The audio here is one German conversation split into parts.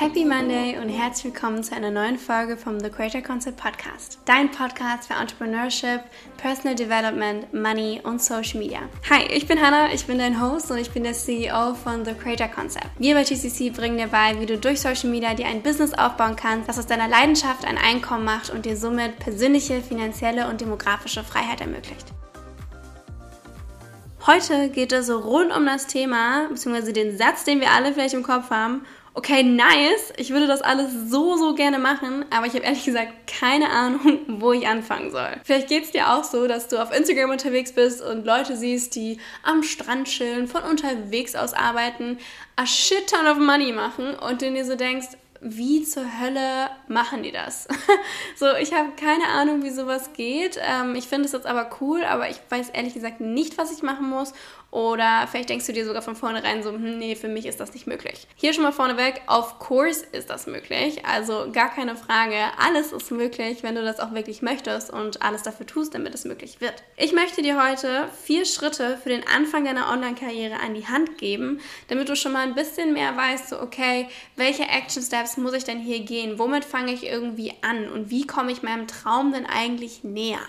Happy Monday und herzlich willkommen zu einer neuen Folge vom The Creator Concept Podcast. Dein Podcast für Entrepreneurship, Personal Development, Money und Social Media. Hi, ich bin Hannah, ich bin dein Host und ich bin der CEO von The Creator Concept. Wir bei TCC bringen dir bei, wie du durch Social Media dir ein Business aufbauen kannst, das aus deiner Leidenschaft ein Einkommen macht und dir somit persönliche, finanzielle und demografische Freiheit ermöglicht. Heute geht es rund um das Thema, beziehungsweise den Satz, den wir alle vielleicht im Kopf haben, okay, nice, ich würde das alles so, so gerne machen, aber ich habe ehrlich gesagt keine Ahnung, wo ich anfangen soll. Vielleicht geht es dir auch so, dass du auf Instagram unterwegs bist und Leute siehst, die am Strand chillen, von unterwegs aus arbeiten, a shit ton of money machen und du dir so denkst, wie zur Hölle machen die das? so, ich habe keine Ahnung, wie sowas geht. Ähm, ich finde es jetzt aber cool, aber ich weiß ehrlich gesagt nicht, was ich machen muss. Oder vielleicht denkst du dir sogar von vornherein so, hm, nee, für mich ist das nicht möglich. Hier schon mal vorneweg, of course ist das möglich. Also gar keine Frage, alles ist möglich, wenn du das auch wirklich möchtest und alles dafür tust, damit es möglich wird. Ich möchte dir heute vier Schritte für den Anfang deiner Online-Karriere an die Hand geben, damit du schon mal ein bisschen mehr weißt, so okay, welche Action Steps muss ich denn hier gehen? Womit fange ich irgendwie an? Und wie komme ich meinem Traum denn eigentlich näher?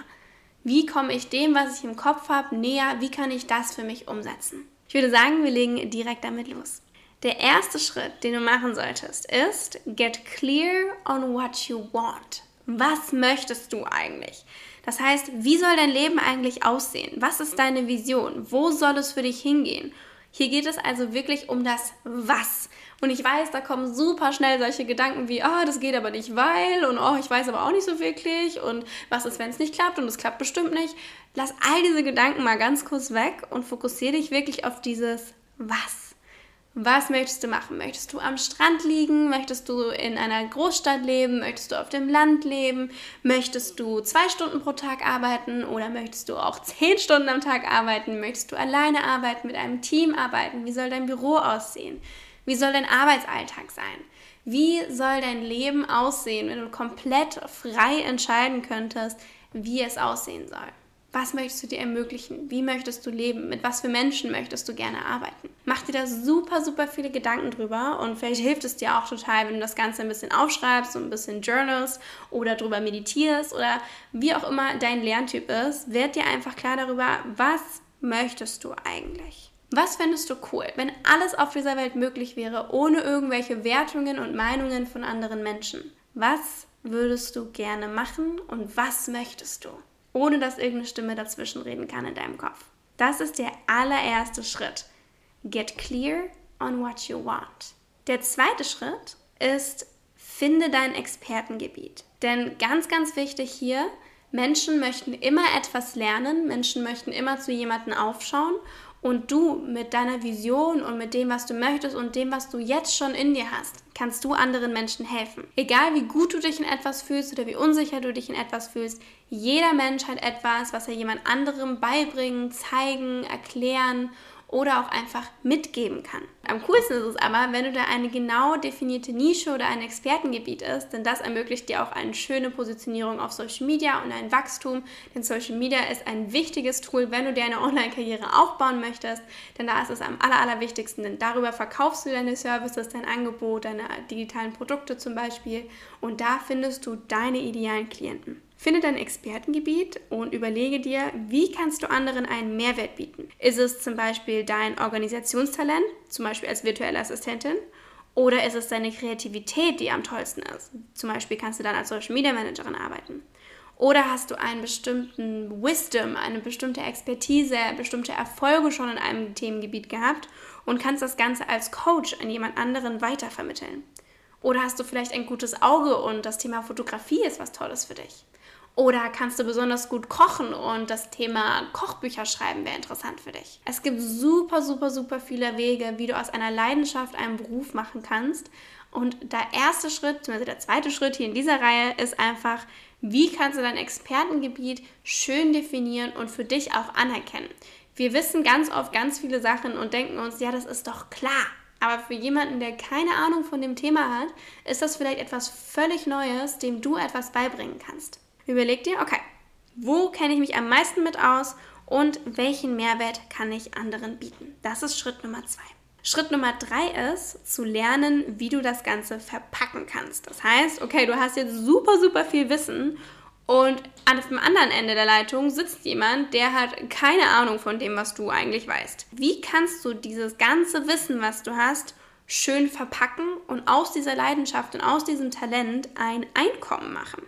Wie komme ich dem, was ich im Kopf habe, näher? Wie kann ich das für mich umsetzen? Ich würde sagen, wir legen direkt damit los. Der erste Schritt, den du machen solltest, ist get clear on what you want. Was möchtest du eigentlich? Das heißt, wie soll dein Leben eigentlich aussehen? Was ist deine Vision? Wo soll es für dich hingehen? Hier geht es also wirklich um das Was. Und ich weiß, da kommen super schnell solche Gedanken wie, ah, oh, das geht aber nicht, weil und oh, ich weiß aber auch nicht so wirklich und was ist, wenn es nicht klappt und es klappt bestimmt nicht. Lass all diese Gedanken mal ganz kurz weg und fokussiere dich wirklich auf dieses Was. Was möchtest du machen? Möchtest du am Strand liegen? Möchtest du in einer Großstadt leben? Möchtest du auf dem Land leben? Möchtest du zwei Stunden pro Tag arbeiten oder möchtest du auch zehn Stunden am Tag arbeiten? Möchtest du alleine arbeiten, mit einem Team arbeiten? Wie soll dein Büro aussehen? Wie soll dein Arbeitsalltag sein? Wie soll dein Leben aussehen, wenn du komplett frei entscheiden könntest, wie es aussehen soll? Was möchtest du dir ermöglichen? Wie möchtest du leben? Mit was für Menschen möchtest du gerne arbeiten? Mach dir da super, super viele Gedanken drüber und vielleicht hilft es dir auch total, wenn du das Ganze ein bisschen aufschreibst, so ein bisschen journalst oder drüber meditierst oder wie auch immer dein Lerntyp ist. Werd dir einfach klar darüber, was möchtest du eigentlich? Was fändest du cool, wenn alles auf dieser Welt möglich wäre, ohne irgendwelche Wertungen und Meinungen von anderen Menschen? Was würdest du gerne machen und was möchtest du? Ohne dass irgendeine Stimme dazwischen reden kann in deinem Kopf. Das ist der allererste Schritt. Get clear on what you want. Der zweite Schritt ist, finde dein Expertengebiet. Denn ganz, ganz wichtig hier, Menschen möchten immer etwas lernen, Menschen möchten immer zu jemandem aufschauen und du mit deiner Vision und mit dem, was du möchtest und dem, was du jetzt schon in dir hast, kannst du anderen Menschen helfen. Egal wie gut du dich in etwas fühlst oder wie unsicher du dich in etwas fühlst, jeder Mensch hat etwas, was er jemand anderem beibringen, zeigen, erklären oder auch einfach mitgeben kann. Am coolsten ist es aber, wenn du da eine genau definierte Nische oder ein Expertengebiet ist, denn das ermöglicht dir auch eine schöne Positionierung auf Social Media und ein Wachstum, denn Social Media ist ein wichtiges Tool, wenn du dir eine Online-Karriere aufbauen möchtest, denn da ist es am aller, allerwichtigsten, denn darüber verkaufst du deine Services, dein Angebot, deine digitalen Produkte zum Beispiel und da findest du deine idealen Klienten. Finde dein Expertengebiet und überlege dir, wie kannst du anderen einen Mehrwert bieten. Ist es zum Beispiel dein Organisationstalent, zum Beispiel als virtuelle Assistentin? Oder ist es deine Kreativität, die am tollsten ist? Zum Beispiel kannst du dann als Social Media Managerin arbeiten. Oder hast du einen bestimmten Wisdom, eine bestimmte Expertise, bestimmte Erfolge schon in einem Themengebiet gehabt und kannst das Ganze als Coach an jemand anderen weitervermitteln? Oder hast du vielleicht ein gutes Auge und das Thema Fotografie ist was Tolles für dich? Oder kannst du besonders gut kochen und das Thema Kochbücher schreiben wäre interessant für dich. Es gibt super, super, super viele Wege, wie du aus einer Leidenschaft einen Beruf machen kannst. Und der erste Schritt, beziehungsweise der zweite Schritt hier in dieser Reihe ist einfach, wie kannst du dein Expertengebiet schön definieren und für dich auch anerkennen. Wir wissen ganz oft ganz viele Sachen und denken uns, ja, das ist doch klar. Aber für jemanden, der keine Ahnung von dem Thema hat, ist das vielleicht etwas völlig Neues, dem du etwas beibringen kannst. Überleg dir, okay, wo kenne ich mich am meisten mit aus und welchen Mehrwert kann ich anderen bieten? Das ist Schritt Nummer zwei. Schritt Nummer drei ist, zu lernen, wie du das Ganze verpacken kannst. Das heißt, okay, du hast jetzt super, super viel Wissen und an dem anderen Ende der Leitung sitzt jemand, der hat keine Ahnung von dem, was du eigentlich weißt. Wie kannst du dieses ganze Wissen, was du hast, schön verpacken und aus dieser Leidenschaft und aus diesem Talent ein Einkommen machen?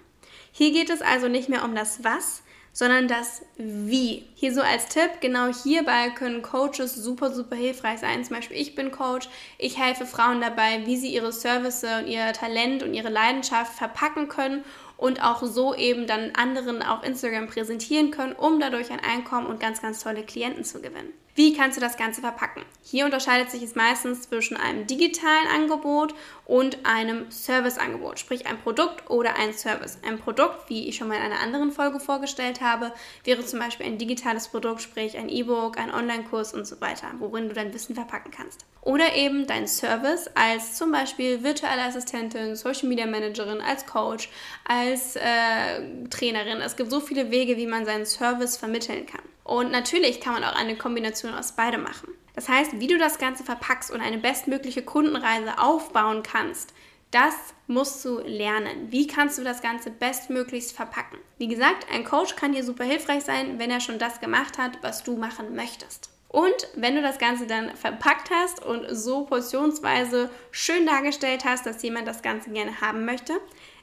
Hier geht es also nicht mehr um das Was, sondern das Wie. Hier so als Tipp, genau hierbei können Coaches super, super hilfreich sein. Zum Beispiel, ich bin Coach, ich helfe Frauen dabei, wie sie ihre Services und ihr Talent und ihre Leidenschaft verpacken können und auch so eben dann anderen auf Instagram präsentieren können, um dadurch ein Einkommen und ganz, ganz tolle Klienten zu gewinnen. Wie kannst du das Ganze verpacken? Hier unterscheidet sich es meistens zwischen einem digitalen Angebot und einem Serviceangebot, sprich ein Produkt oder ein Service. Ein Produkt, wie ich schon mal in einer anderen Folge vorgestellt habe, wäre zum Beispiel ein digitales Produkt, sprich ein E-Book, ein Online-Kurs und so weiter, worin du dein Wissen verpacken kannst. Oder eben dein Service als zum Beispiel virtuelle Assistentin, Social Media Managerin, als Coach, als äh, Trainerin. Es gibt so viele Wege, wie man seinen Service vermitteln kann. Und natürlich kann man auch eine Kombination aus beidem machen. Das heißt, wie du das Ganze verpackst und eine bestmögliche Kundenreise aufbauen kannst, das musst du lernen. Wie kannst du das Ganze bestmöglichst verpacken? Wie gesagt, ein Coach kann dir super hilfreich sein, wenn er schon das gemacht hat, was du machen möchtest. Und wenn du das Ganze dann verpackt hast und so portionsweise schön dargestellt hast, dass jemand das Ganze gerne haben möchte,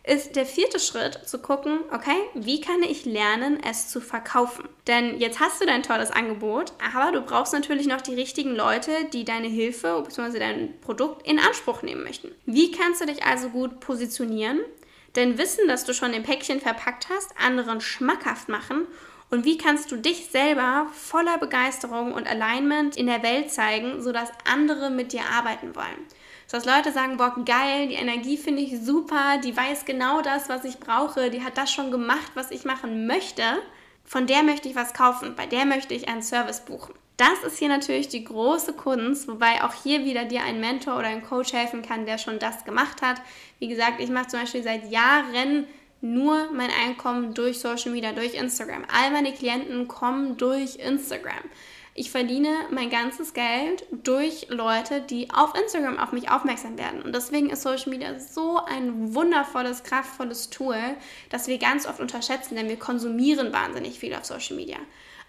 ist der vierte Schritt zu gucken, okay, wie kann ich lernen, es zu verkaufen? Denn jetzt hast du dein tolles Angebot, aber du brauchst natürlich noch die richtigen Leute, die deine Hilfe bzw. dein Produkt in Anspruch nehmen möchten. Wie kannst du dich also gut positionieren? Denn Wissen, dass du schon im Päckchen verpackt hast, anderen schmackhaft machen und wie kannst du dich selber voller Begeisterung und Alignment in der Welt zeigen, sodass andere mit dir arbeiten wollen? Dass Leute sagen, boah, geil, die Energie finde ich super, die weiß genau das, was ich brauche, die hat das schon gemacht, was ich machen möchte. Von der möchte ich was kaufen, bei der möchte ich einen Service buchen. Das ist hier natürlich die große Kunst, wobei auch hier wieder dir ein Mentor oder ein Coach helfen kann, der schon das gemacht hat. Wie gesagt, ich mache zum Beispiel seit Jahren nur mein Einkommen durch Social Media, durch Instagram. All meine Klienten kommen durch Instagram. Ich verdiene mein ganzes Geld durch Leute, die auf Instagram auf mich aufmerksam werden. Und deswegen ist Social Media so ein wundervolles, kraftvolles Tool, das wir ganz oft unterschätzen, denn wir konsumieren wahnsinnig viel auf Social Media.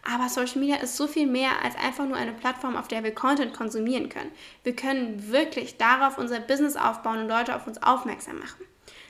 Aber Social Media ist so viel mehr als einfach nur eine Plattform, auf der wir Content konsumieren können. Wir können wirklich darauf unser Business aufbauen und Leute auf uns aufmerksam machen.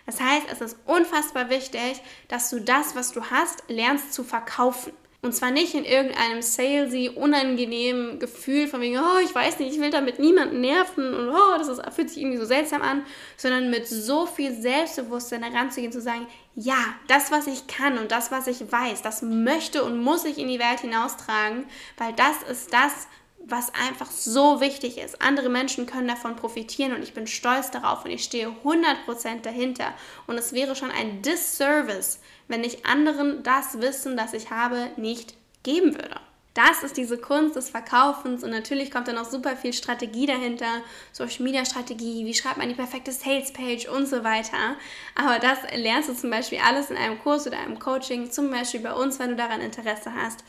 Das heißt, es ist unfassbar wichtig, dass du das, was du hast, lernst zu verkaufen. Und zwar nicht in irgendeinem salesy, unangenehmen Gefühl von wegen, oh, ich weiß nicht, ich will damit niemanden nerven und oh, das ist, fühlt sich irgendwie so seltsam an, sondern mit so viel Selbstbewusstsein heranzugehen, zu sagen, ja, das, was ich kann und das, was ich weiß, das möchte und muss ich in die Welt hinaustragen, weil das ist das, was einfach so wichtig ist. Andere Menschen können davon profitieren und ich bin stolz darauf und ich stehe 100% dahinter. Und es wäre schon ein Disservice, wenn ich anderen das Wissen, das ich habe, nicht geben würde. Das ist diese Kunst des Verkaufens und natürlich kommt da noch super viel Strategie dahinter, Social Media Strategie, wie schreibt man die perfekte Sales Page und so weiter. Aber das lernst du zum Beispiel alles in einem Kurs oder einem Coaching, zum Beispiel bei uns, wenn du daran Interesse hast.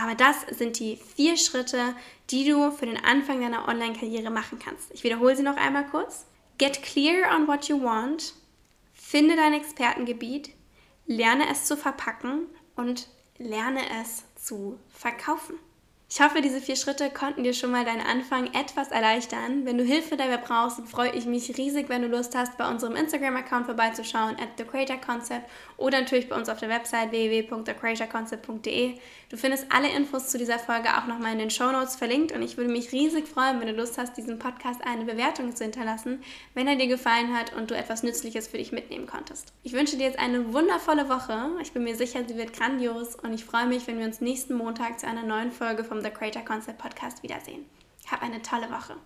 Aber das sind die vier Schritte, die du für den Anfang deiner Online-Karriere machen kannst. Ich wiederhole sie noch einmal kurz. Get clear on what you want. Finde dein Expertengebiet. Lerne es zu verpacken und lerne es zu verkaufen. Ich hoffe, diese vier Schritte konnten dir schon mal deinen Anfang etwas erleichtern. Wenn du Hilfe dabei brauchst, freue ich mich riesig, wenn du Lust hast, bei unserem Instagram-Account vorbeizuschauen, at The Creator Concept oder natürlich bei uns auf der Website www.thecreatorconcept.de. Du findest alle Infos zu dieser Folge auch nochmal in den Show Notes verlinkt und ich würde mich riesig freuen, wenn du Lust hast, diesem Podcast eine Bewertung zu hinterlassen, wenn er dir gefallen hat und du etwas Nützliches für dich mitnehmen konntest. Ich wünsche dir jetzt eine wundervolle Woche. Ich bin mir sicher, sie wird grandios und ich freue mich, wenn wir uns nächsten Montag zu einer neuen Folge vom The Creator Concept Podcast wiedersehen. Hab eine tolle Woche.